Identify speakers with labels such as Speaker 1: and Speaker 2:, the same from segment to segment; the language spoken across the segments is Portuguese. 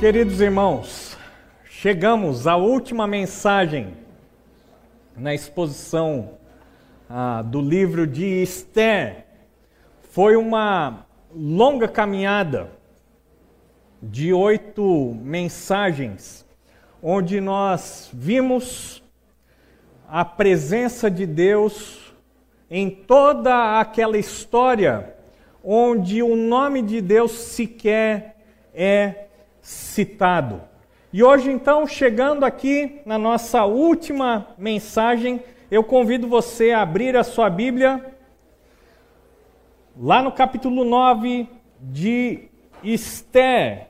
Speaker 1: Queridos irmãos, chegamos à última mensagem na exposição ah, do livro de Esther. Foi uma longa caminhada de oito mensagens, onde nós vimos a presença de Deus em toda aquela história onde o nome de Deus sequer é citado. E hoje, então, chegando aqui na nossa última mensagem, eu convido você a abrir a sua Bíblia lá no capítulo 9 de Esther.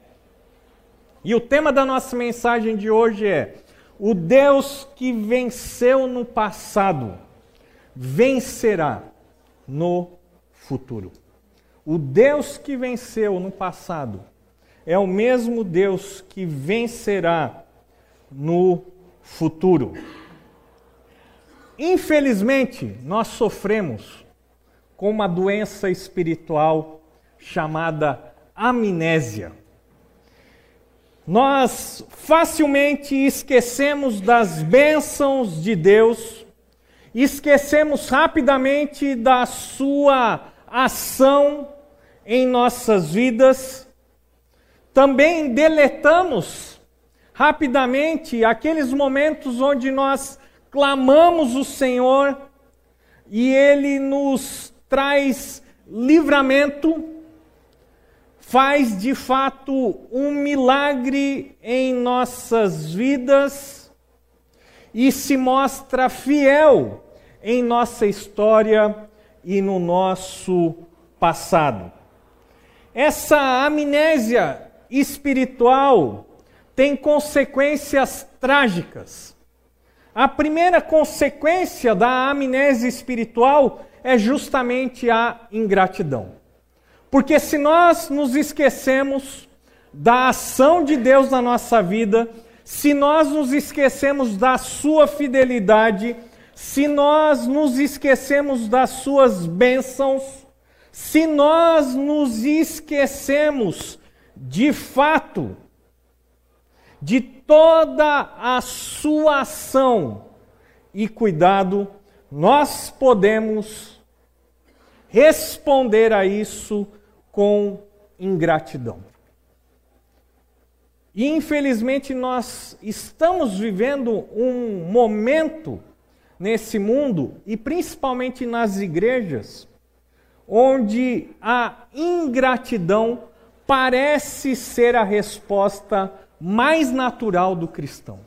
Speaker 1: E o tema da nossa mensagem de hoje é: O Deus que venceu no passado vencerá no futuro. O Deus que venceu no passado é o mesmo Deus que vencerá no futuro. Infelizmente, nós sofremos com uma doença espiritual chamada amnésia. Nós facilmente esquecemos das bênçãos de Deus, esquecemos rapidamente da sua ação em nossas vidas também deletamos rapidamente aqueles momentos onde nós clamamos o Senhor e Ele nos traz livramento, faz de fato um milagre em nossas vidas e se mostra fiel em nossa história e no nosso passado. Essa amnésia espiritual tem consequências trágicas. A primeira consequência da amnésia espiritual é justamente a ingratidão. Porque se nós nos esquecemos da ação de Deus na nossa vida, se nós nos esquecemos da sua fidelidade, se nós nos esquecemos das suas bênçãos, se nós nos esquecemos de fato, de toda a sua ação e cuidado, nós podemos responder a isso com ingratidão. E infelizmente nós estamos vivendo um momento nesse mundo, e principalmente nas igrejas, onde a ingratidão parece ser a resposta mais natural do cristão.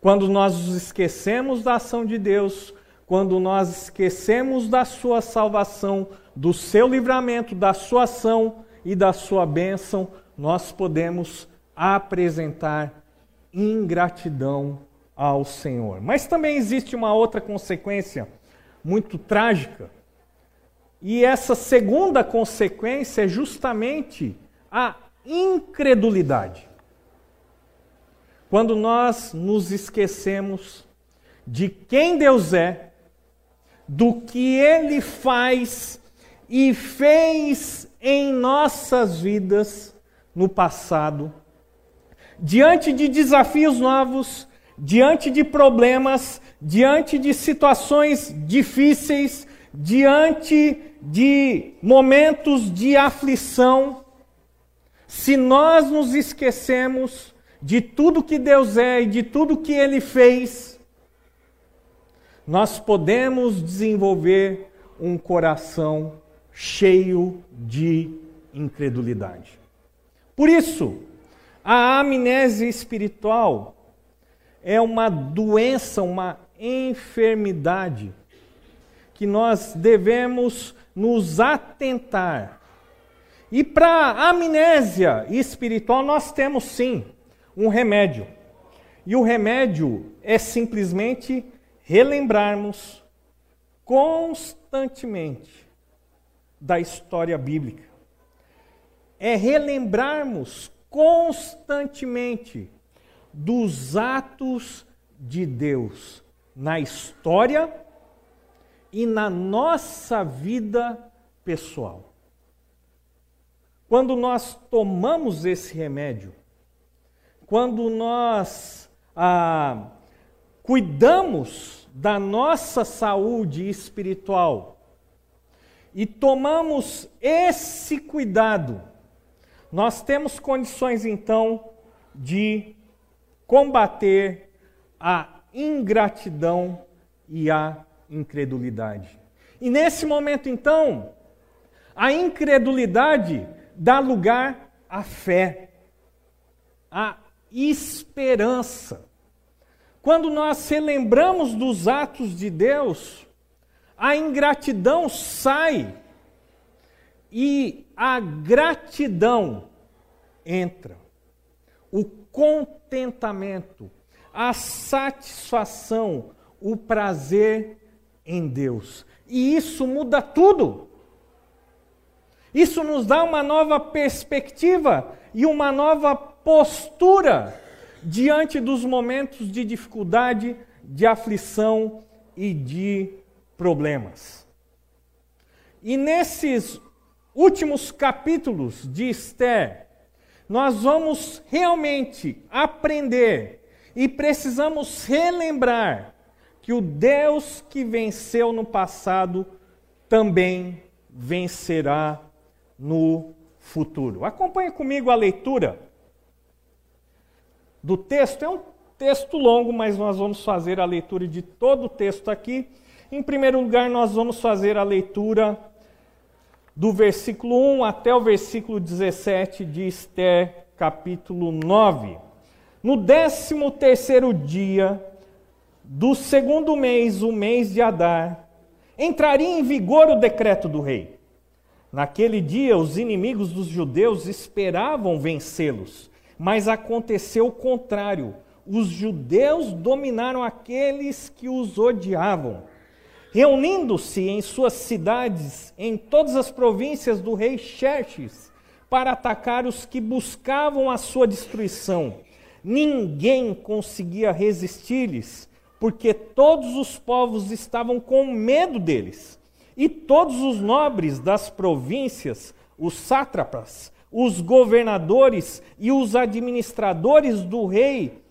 Speaker 1: Quando nós nos esquecemos da ação de Deus, quando nós esquecemos da sua salvação, do seu livramento, da sua ação e da sua bênção, nós podemos apresentar ingratidão ao Senhor. Mas também existe uma outra consequência muito trágica e essa segunda consequência é justamente a incredulidade. Quando nós nos esquecemos de quem Deus é, do que Ele faz e fez em nossas vidas no passado, diante de desafios novos, diante de problemas, diante de situações difíceis, diante de momentos de aflição, se nós nos esquecemos de tudo que Deus é e de tudo que Ele fez, nós podemos desenvolver um coração cheio de incredulidade. Por isso, a amnésia espiritual é uma doença, uma enfermidade que nós devemos nos atentar. E para amnésia espiritual, nós temos sim um remédio. E o remédio é simplesmente relembrarmos constantemente da história bíblica. É relembrarmos constantemente dos atos de Deus na história e na nossa vida pessoal. quando nós tomamos esse remédio, quando nós ah, cuidamos da nossa saúde espiritual e tomamos esse cuidado, nós temos condições então de combater a ingratidão e a incredulidade. E nesse momento, então, a incredulidade dá lugar à fé, à esperança. Quando nós relembramos dos atos de Deus, a ingratidão sai e a gratidão entra. O contentamento, a satisfação, o prazer em Deus. E isso muda tudo. Isso nos dá uma nova perspectiva e uma nova postura diante dos momentos de dificuldade, de aflição e de problemas. E nesses últimos capítulos de Esther, nós vamos realmente aprender e precisamos relembrar que o Deus que venceu no passado também vencerá no futuro. Acompanhe comigo a leitura do texto. É um texto longo, mas nós vamos fazer a leitura de todo o texto aqui. Em primeiro lugar, nós vamos fazer a leitura do versículo 1 até o versículo 17 de Esther, capítulo 9. No décimo terceiro dia do segundo mês, o mês de Adar, entraria em vigor o decreto do rei Naquele dia, os inimigos dos judeus esperavam vencê-los, mas aconteceu o contrário. Os judeus dominaram aqueles que os odiavam. Reunindo-se em suas cidades, em todas as províncias do rei Xerxes, para atacar os que buscavam a sua destruição. Ninguém conseguia resistir-lhes, porque todos os povos estavam com medo deles e todos os nobres das províncias, os sátrapas, os governadores e os administradores do rei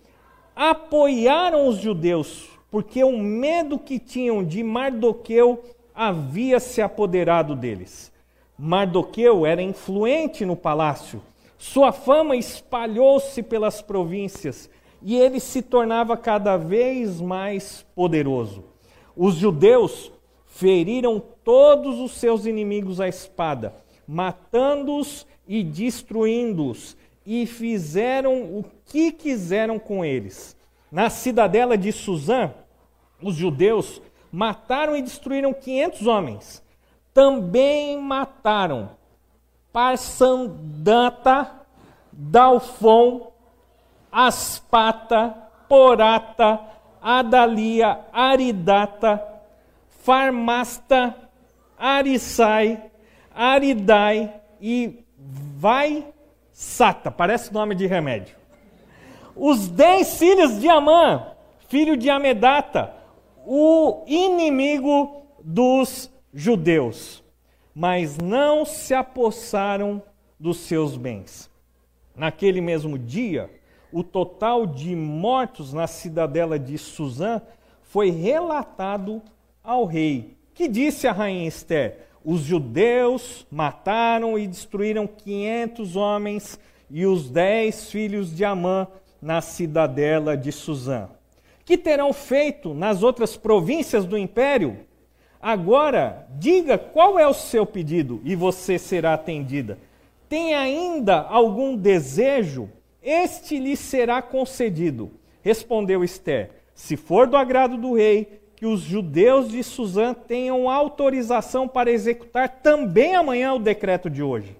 Speaker 1: apoiaram os judeus, porque o medo que tinham de Mardoqueu havia se apoderado deles. Mardoqueu era influente no palácio, sua fama espalhou-se pelas províncias e ele se tornava cada vez mais poderoso. Os judeus feriram todos os seus inimigos à espada, matando-os e destruindo-os, e fizeram o que quiseram com eles. Na cidadela de Suzã, os judeus mataram e destruíram 500 homens. Também mataram Parsandata, Dalfon, Aspata, Porata, Adalia, Aridata, Farmasta, Arisai, Aridai e Vai Sata. Parece nome de remédio. Os dez filhos de Amã, filho de Amedata, o inimigo dos judeus, mas não se apossaram dos seus bens. Naquele mesmo dia, o total de mortos na cidadela de Suzã foi relatado ao rei, que disse a rainha Esther: Os judeus mataram e destruíram 500 homens e os dez filhos de Amã na cidadela de Suzã. Que terão feito nas outras províncias do império? Agora, diga qual é o seu pedido e você será atendida. Tem ainda algum desejo? Este lhe será concedido. Respondeu Esther: Se for do agrado do rei, que os judeus de Suzã tenham autorização para executar também amanhã o decreto de hoje,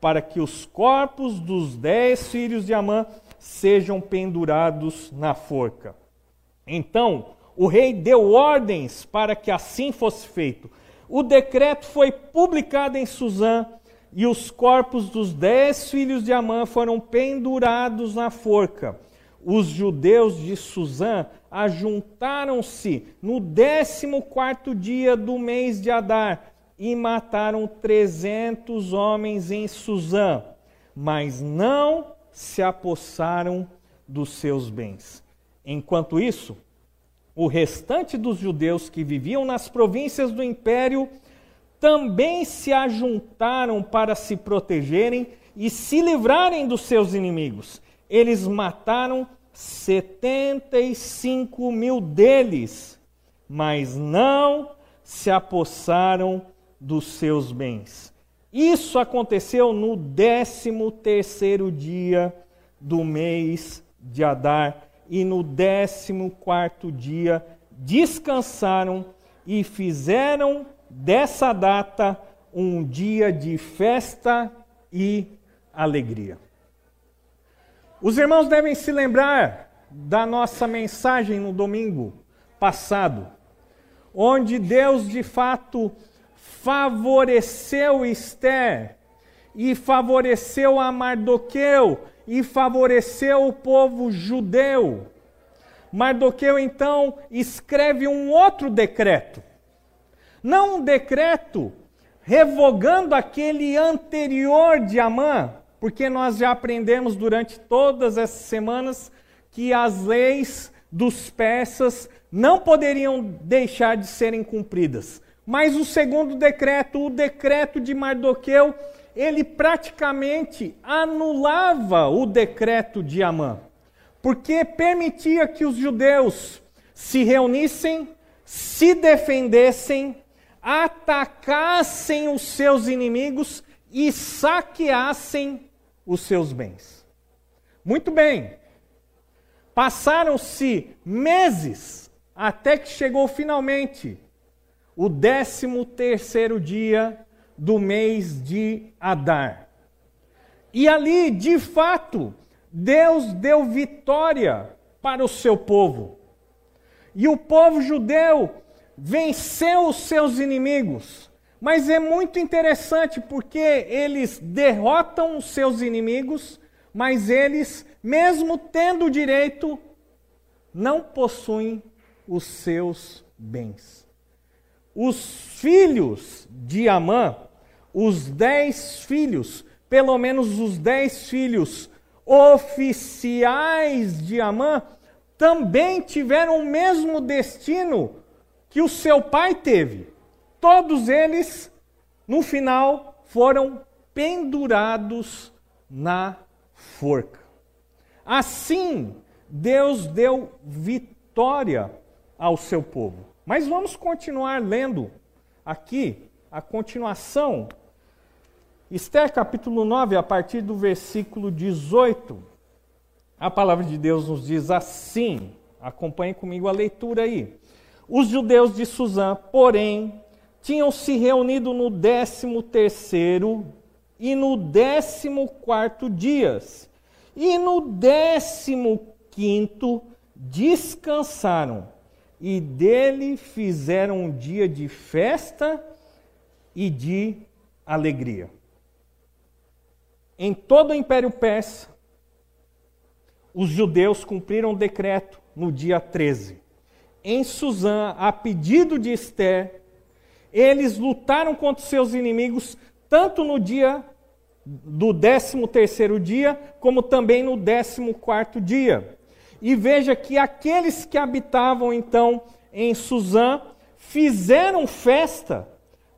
Speaker 1: para que os corpos dos dez filhos de Amã sejam pendurados na forca. Então, o rei deu ordens para que assim fosse feito. O decreto foi publicado em Suzã e os corpos dos dez filhos de Amã foram pendurados na forca. Os judeus de Suzã ajuntaram-se no décimo quarto dia do mês de Adar e mataram trezentos homens em Suzã, mas não se apossaram dos seus bens. Enquanto isso, o restante dos judeus que viviam nas províncias do império também se ajuntaram para se protegerem e se livrarem dos seus inimigos. Eles mataram 75 mil deles, mas não se apossaram dos seus bens. Isso aconteceu no décimo terceiro dia do mês de Adar, e no décimo quarto dia descansaram e fizeram dessa data um dia de festa e alegria. Os irmãos devem se lembrar da nossa mensagem no domingo passado, onde Deus de fato favoreceu Esther e favoreceu a Mardoqueu e favoreceu o povo judeu. Mardoqueu então escreve um outro decreto. Não um decreto revogando aquele anterior de Amã, porque nós já aprendemos durante todas essas semanas que as leis dos persas não poderiam deixar de serem cumpridas. Mas o segundo decreto, o decreto de Mardoqueu, ele praticamente anulava o decreto de Amã, porque permitia que os judeus se reunissem, se defendessem, atacassem os seus inimigos e saqueassem os seus bens. Muito bem. Passaram-se meses até que chegou finalmente o décimo terceiro dia do mês de Adar. E ali, de fato, Deus deu vitória para o seu povo. E o povo judeu venceu os seus inimigos. Mas é muito interessante porque eles derrotam os seus inimigos, mas eles, mesmo tendo direito, não possuem os seus bens. Os filhos de Amã os dez filhos, pelo menos os dez filhos oficiais de Amã, também tiveram o mesmo destino que o seu pai teve. Todos eles, no final, foram pendurados na forca. Assim, Deus deu vitória ao seu povo. Mas vamos continuar lendo aqui a continuação Esther capítulo 9, a partir do versículo 18, a palavra de Deus nos diz assim: acompanhe comigo a leitura aí. Os judeus de Suzã, porém, tinham se reunido no décimo terceiro e no décimo quarto dias, e no décimo quinto descansaram, e dele fizeram um dia de festa e de alegria em todo o Império Persa, os judeus cumpriram o decreto no dia 13. Em Suzã, a pedido de Esther, eles lutaram contra seus inimigos tanto no dia do 13 terceiro dia, como também no 14 quarto dia. E veja que aqueles que habitavam então em Suzã fizeram festa,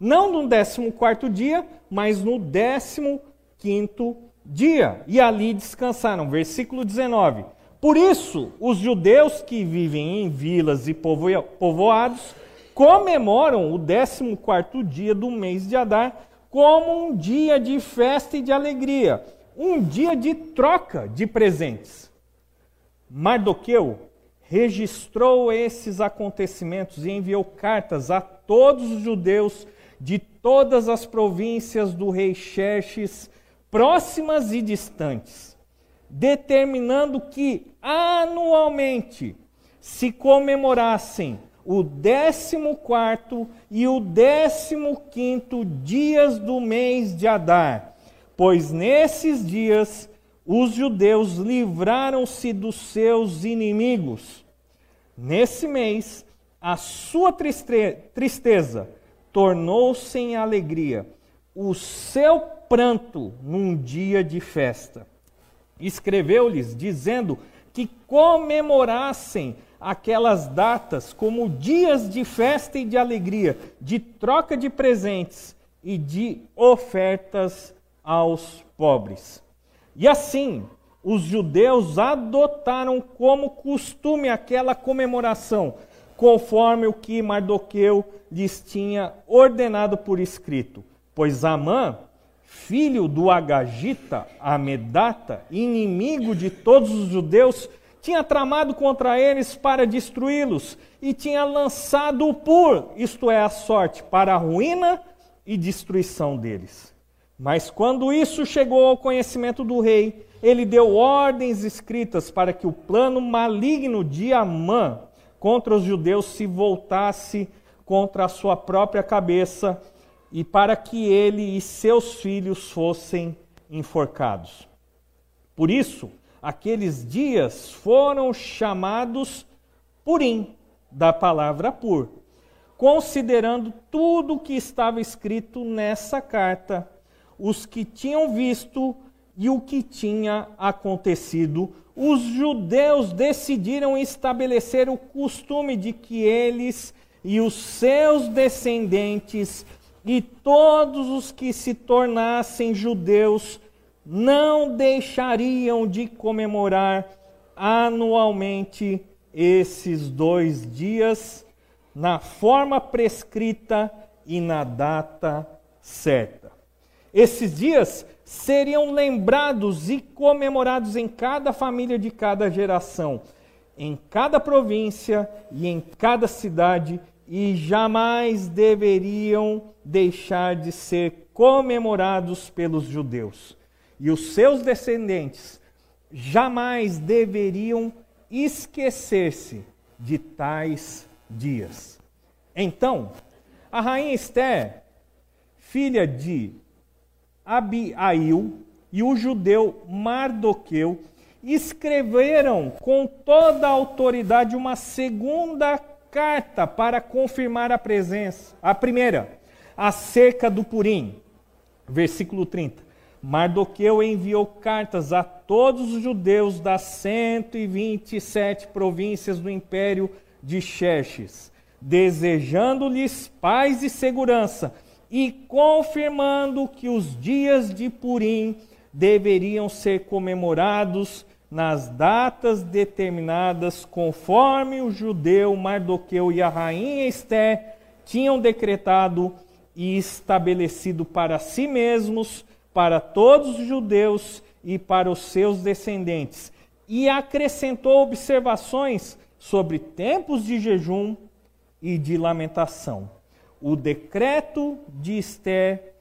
Speaker 1: não no 14 quarto dia, mas no 15 quinto dia, e ali descansaram. Versículo 19. Por isso, os judeus que vivem em vilas e povoados comemoram o 14 dia do mês de Adar como um dia de festa e de alegria, um dia de troca de presentes. Mardoqueu registrou esses acontecimentos e enviou cartas a todos os judeus de todas as províncias do rei Xerxes próximas e distantes, determinando que anualmente se comemorassem o 14 e o 15 dias do mês de Adar, pois nesses dias os judeus livraram-se dos seus inimigos. Nesse mês, a sua tristeza tornou-se em alegria o seu pranto num dia de festa. Escreveu-lhes, dizendo que comemorassem aquelas datas como dias de festa e de alegria, de troca de presentes e de ofertas aos pobres. E assim, os judeus adotaram como costume aquela comemoração, conforme o que Mardoqueu lhes tinha ordenado por escrito. Pois Amã, filho do Agagita, Amedata, inimigo de todos os judeus, tinha tramado contra eles para destruí-los e tinha lançado o pur, isto é, a sorte, para a ruína e destruição deles. Mas quando isso chegou ao conhecimento do rei, ele deu ordens escritas para que o plano maligno de Amã contra os judeus se voltasse contra a sua própria cabeça e para que ele e seus filhos fossem enforcados. Por isso, aqueles dias foram chamados Purim, da palavra pur, considerando tudo o que estava escrito nessa carta, os que tinham visto e o que tinha acontecido, os judeus decidiram estabelecer o costume de que eles e os seus descendentes e todos os que se tornassem judeus não deixariam de comemorar anualmente esses dois dias na forma prescrita e na data certa. Esses dias seriam lembrados e comemorados em cada família de cada geração, em cada província e em cada cidade, e jamais deveriam deixar de ser comemorados pelos judeus. E os seus descendentes jamais deveriam esquecer-se de tais dias. Então, a rainha Esther, filha de Abiail e o judeu Mardoqueu escreveram com toda a autoridade uma segunda carta para confirmar a presença. A primeira, acerca do Purim, versículo 30. Mardoqueu enviou cartas a todos os judeus das 127 províncias do império de Xerxes, desejando-lhes paz e segurança e confirmando que os dias de Purim deveriam ser comemorados nas datas determinadas conforme o judeu Mardoqueu e a rainha Esté tinham decretado e estabelecido para si mesmos, para todos os judeus e para os seus descendentes. E acrescentou observações sobre tempos de jejum e de lamentação o decreto de Esther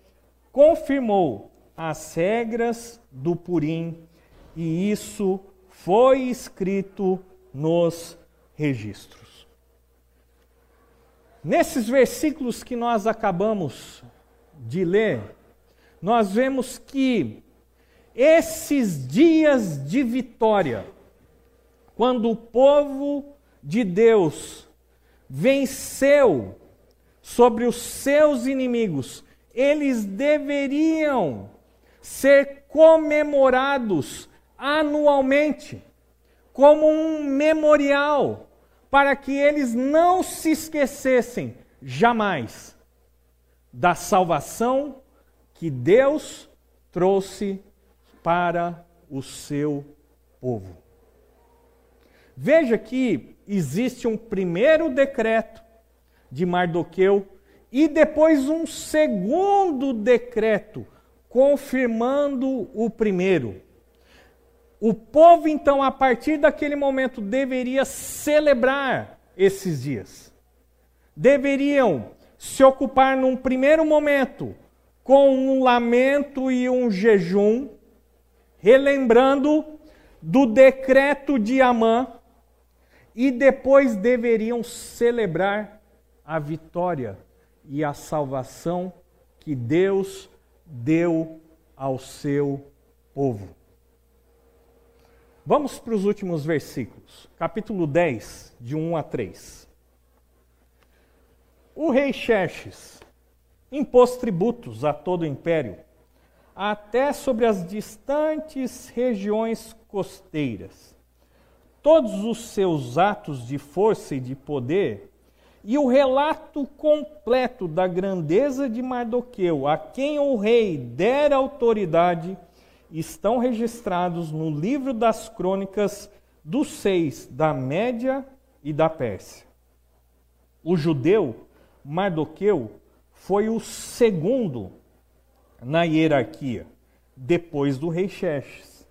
Speaker 1: confirmou as regras do Purim e isso foi escrito nos registros. Nesses versículos que nós acabamos de ler, nós vemos que esses dias de vitória, quando o povo de Deus venceu sobre os seus inimigos, eles deveriam ser comemorados anualmente, como um memorial, para que eles não se esquecessem jamais da salvação que Deus trouxe para o seu povo. Veja que existe um primeiro decreto de Mardoqueu e depois um segundo decreto confirmando o primeiro. O povo, então, a partir daquele momento, deveria celebrar esses dias. Deveriam se ocupar num primeiro momento com um lamento e um jejum, relembrando do decreto de Amã, e depois deveriam celebrar a vitória e a salvação que Deus deu ao seu povo. Vamos para os últimos versículos, capítulo 10, de 1 a 3. O rei Xerxes impôs tributos a todo o império, até sobre as distantes regiões costeiras. Todos os seus atos de força e de poder e o relato completo da grandeza de Mardoqueu, a quem o rei dera autoridade, estão registrados no livro das crônicas dos seis da Média e da Pérsia. O judeu Mardoqueu foi o segundo na hierarquia, depois do rei Xerxes.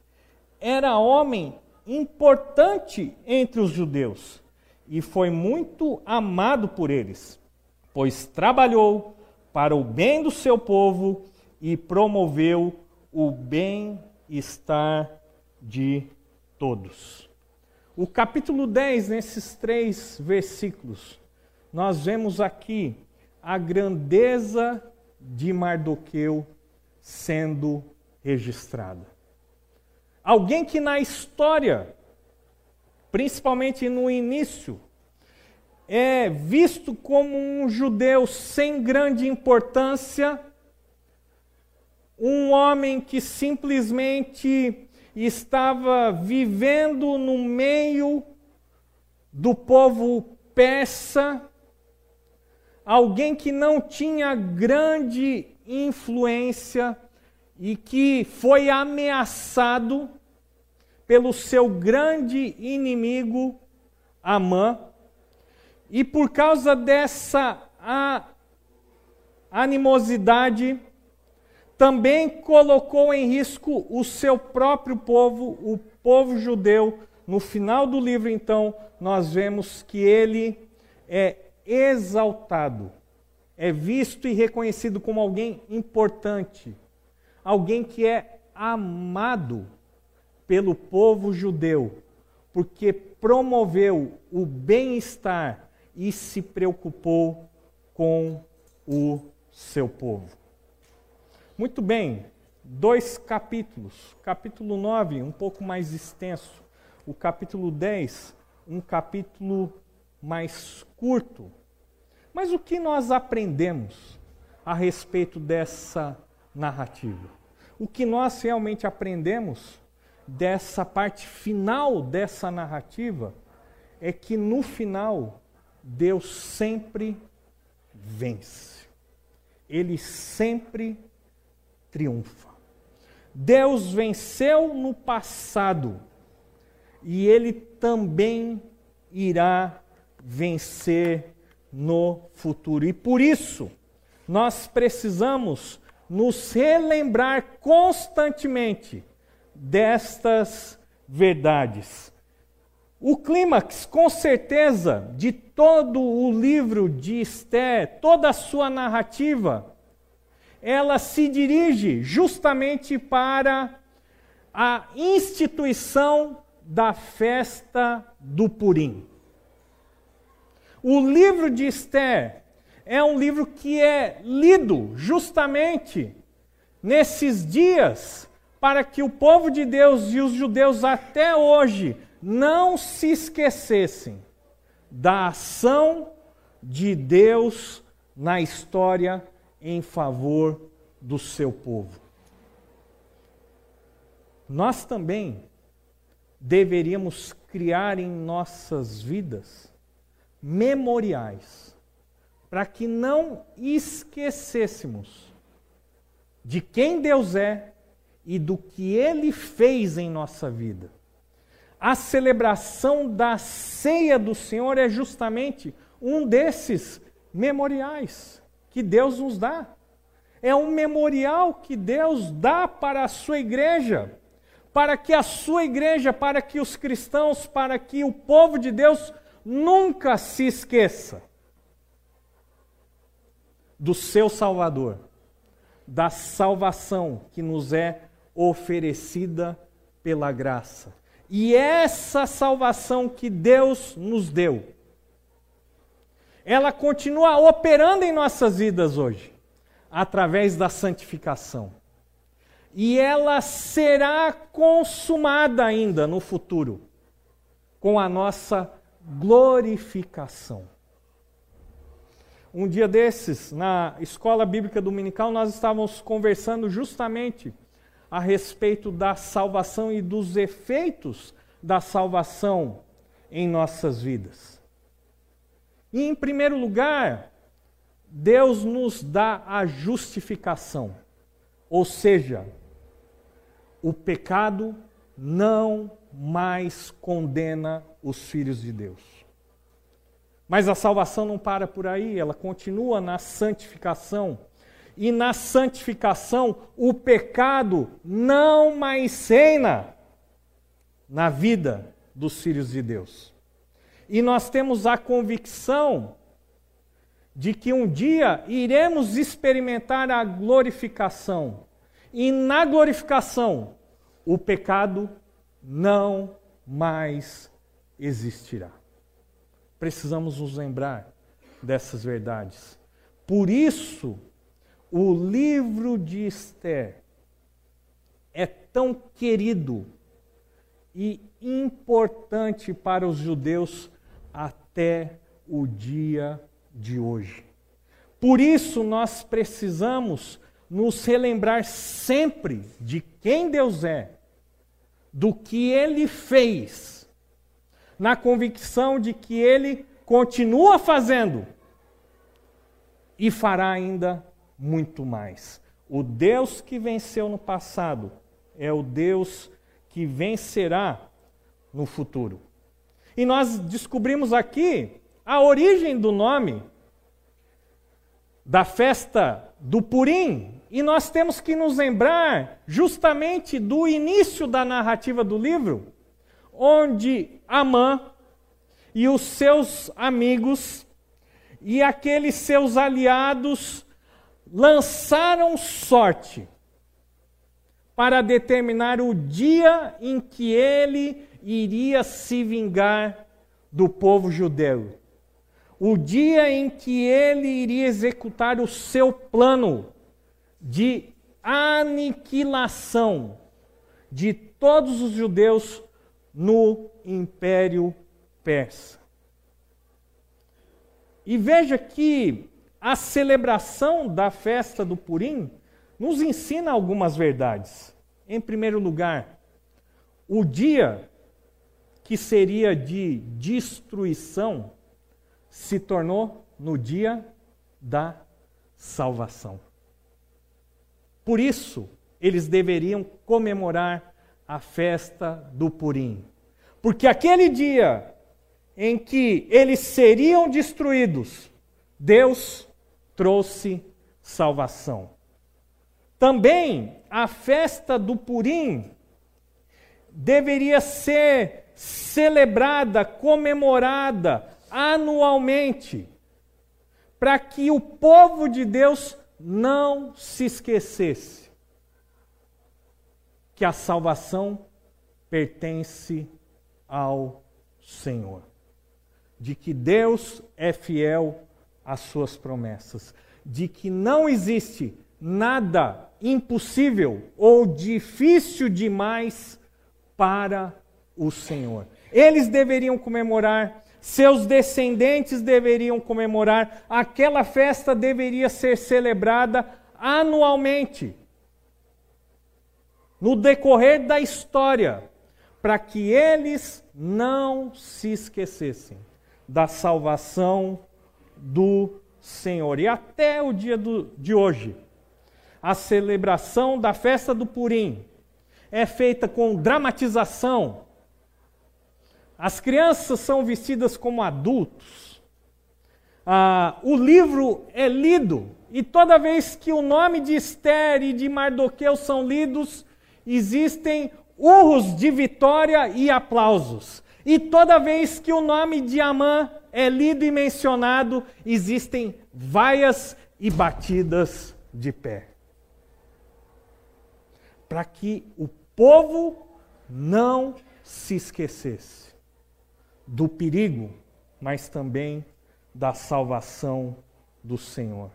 Speaker 1: Era homem importante entre os judeus e foi muito amado por eles, pois trabalhou para o bem do seu povo e promoveu o bem-estar de todos. O capítulo 10, nesses três versículos, nós vemos aqui a grandeza de Mardoqueu sendo registrada. Alguém que na história, principalmente no início, é visto como um judeu sem grande importância, um homem que simplesmente estava vivendo no meio do povo persa, alguém que não tinha grande influência e que foi ameaçado pelo seu grande inimigo Amã. E por causa dessa animosidade, também colocou em risco o seu próprio povo, o povo judeu. No final do livro, então, nós vemos que ele é exaltado, é visto e reconhecido como alguém importante, alguém que é amado pelo povo judeu, porque promoveu o bem-estar e se preocupou com o seu povo. Muito bem, dois capítulos. Capítulo 9, um pouco mais extenso. O capítulo 10, um capítulo mais curto. Mas o que nós aprendemos a respeito dessa narrativa? O que nós realmente aprendemos dessa parte final dessa narrativa é que no final Deus sempre vence. Ele sempre triunfa. Deus venceu no passado e ele também irá vencer no futuro. E por isso, nós precisamos nos relembrar constantemente destas verdades. O clímax, com certeza, de todo o livro de Esther, toda a sua narrativa, ela se dirige justamente para a instituição da festa do Purim. O livro de Esther é um livro que é lido justamente nesses dias para que o povo de Deus e os judeus até hoje não se esquecessem da ação de Deus na história em favor do seu povo. Nós também deveríamos criar em nossas vidas memoriais, para que não esquecêssemos de quem Deus é e do que Ele fez em nossa vida. A celebração da ceia do Senhor é justamente um desses memoriais que Deus nos dá. É um memorial que Deus dá para a sua igreja, para que a sua igreja, para que os cristãos, para que o povo de Deus nunca se esqueça do seu Salvador, da salvação que nos é oferecida pela graça. E essa salvação que Deus nos deu, ela continua operando em nossas vidas hoje, através da santificação. E ela será consumada ainda no futuro, com a nossa glorificação. um dia desses, na escola bíblica dominical, nós estávamos conversando justamente a respeito da salvação e dos efeitos da salvação em nossas vidas. E, em primeiro lugar, Deus nos dá a justificação, ou seja, o pecado não mais condena os filhos de Deus. Mas a salvação não para por aí, ela continua na santificação. E na santificação, o pecado não mais reina na vida dos filhos de Deus. E nós temos a convicção de que um dia iremos experimentar a glorificação. E na glorificação, o pecado não mais existirá. Precisamos nos lembrar dessas verdades. Por isso, o livro de Esther é tão querido e importante para os judeus até o dia de hoje. Por isso, nós precisamos nos relembrar sempre de quem Deus é, do que Ele fez, na convicção de que Ele continua fazendo e fará ainda muito mais. O Deus que venceu no passado é o Deus que vencerá no futuro. E nós descobrimos aqui a origem do nome da festa do Purim. E nós temos que nos lembrar justamente do início da narrativa do livro, onde Amã e os seus amigos e aqueles seus aliados lançaram sorte para determinar o dia em que ele iria se vingar do povo judeu. O dia em que ele iria executar o seu plano de aniquilação de todos os judeus no Império Persa. E veja que a celebração da festa do Purim nos ensina algumas verdades. Em primeiro lugar, o dia que seria de destruição se tornou no dia da salvação. Por isso, eles deveriam comemorar a festa do Purim. Porque aquele dia em que eles seriam destruídos, Deus trouxe salvação. Também a festa do Purim deveria ser celebrada, comemorada anualmente, para que o povo de Deus não se esquecesse que a salvação pertence ao Senhor, de que Deus é fiel às suas promessas, de que não existe nada impossível ou difícil demais para o Senhor. Eles deveriam comemorar, seus descendentes deveriam comemorar, aquela festa deveria ser celebrada anualmente, no decorrer da história, para que eles não se esquecessem da salvação do Senhor. E até o dia do, de hoje, a celebração da festa do Purim é feita com dramatização. As crianças são vestidas como adultos. Ah, o livro é lido, e toda vez que o nome de Esther e de Mardoqueu são lidos, existem urros de vitória e aplausos. E toda vez que o nome de Amã é lido e mencionado, existem vaias e batidas de pé para que o povo não se esquecesse do perigo, mas também da salvação do Senhor.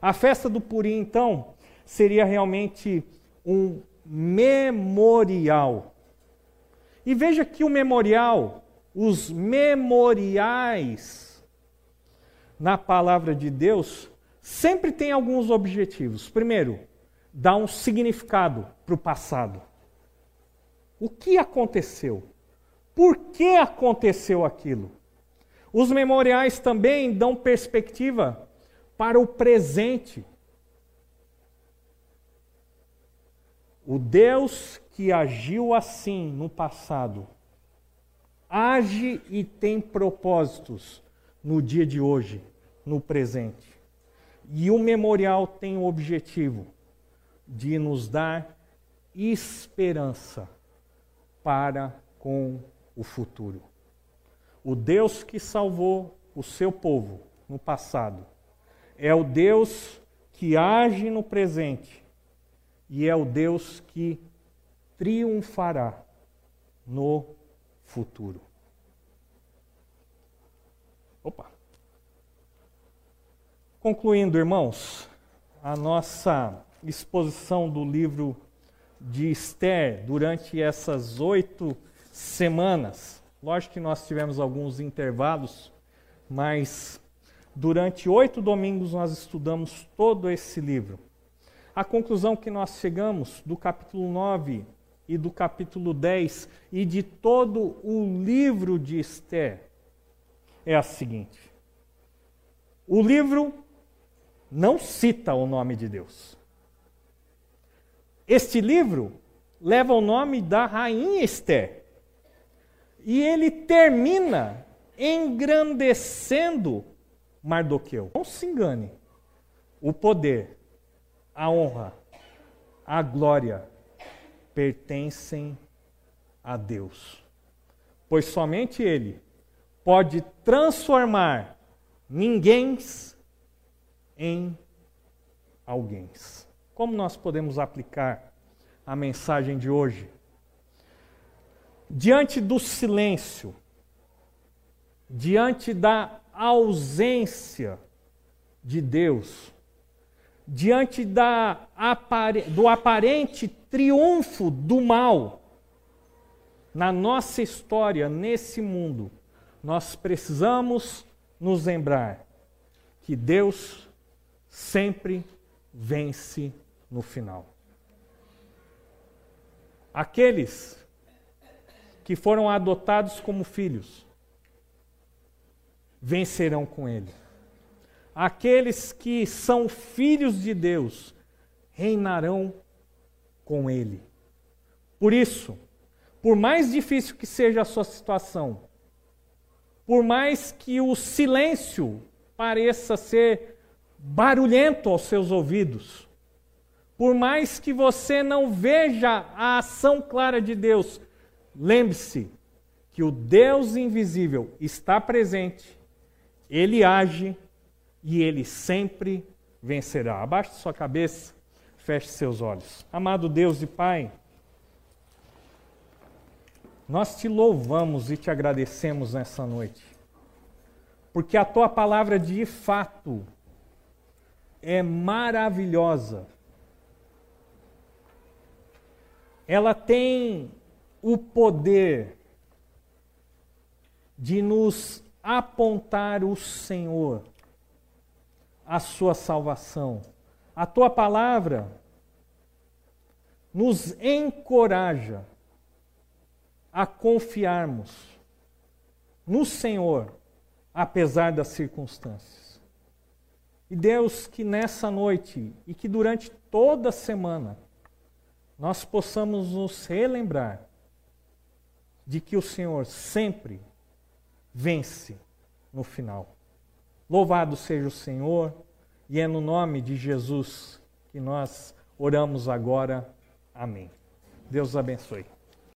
Speaker 1: A festa do Purim, então, seria realmente um memorial. E veja que o memorial, os memoriais, na palavra de Deus sempre tem alguns objetivos. Primeiro, dar um significado para o passado. O que aconteceu? Por que aconteceu aquilo? Os memoriais também dão perspectiva para o presente. O Deus que agiu assim no passado age e tem propósitos no dia de hoje, no presente. E o memorial tem o objetivo de nos dar esperança para com o futuro. O Deus que salvou o seu povo no passado é o Deus que age no presente e é o Deus que triunfará no futuro. Opa! Concluindo, irmãos, a nossa exposição do livro de Esther durante essas oito semanas. Lógico que nós tivemos alguns intervalos, mas durante oito domingos nós estudamos todo esse livro. A conclusão que nós chegamos do capítulo 9 e do capítulo 10 e de todo o livro de Esther é a seguinte: o livro não cita o nome de Deus. Este livro leva o nome da rainha Esther. E ele termina engrandecendo Mardoqueu. Não se engane. O poder, a honra, a glória pertencem a Deus. Pois somente Ele pode transformar ninguém em alguém. Como nós podemos aplicar a mensagem de hoje? Diante do silêncio, diante da ausência de Deus, diante da, do aparente triunfo do mal na nossa história, nesse mundo, nós precisamos nos lembrar que Deus sempre vence no final. Aqueles que foram adotados como filhos vencerão com Ele. Aqueles que são filhos de Deus reinarão com Ele. Por isso, por mais difícil que seja a sua situação, por mais que o silêncio pareça ser barulhento aos seus ouvidos, por mais que você não veja a ação clara de Deus, lembre-se que o Deus invisível está presente, ele age e ele sempre vencerá. Abaixe sua cabeça, feche seus olhos. Amado Deus e Pai, nós te louvamos e te agradecemos nessa noite, porque a tua palavra de fato é maravilhosa ela tem o poder de nos apontar o Senhor, a sua salvação. A tua palavra nos encoraja a confiarmos no Senhor, apesar das circunstâncias. E Deus, que nessa noite e que durante toda a semana nós possamos nos relembrar de que o Senhor sempre vence no final. Louvado seja o Senhor, e é no nome de Jesus que nós oramos agora. Amém. Deus abençoe.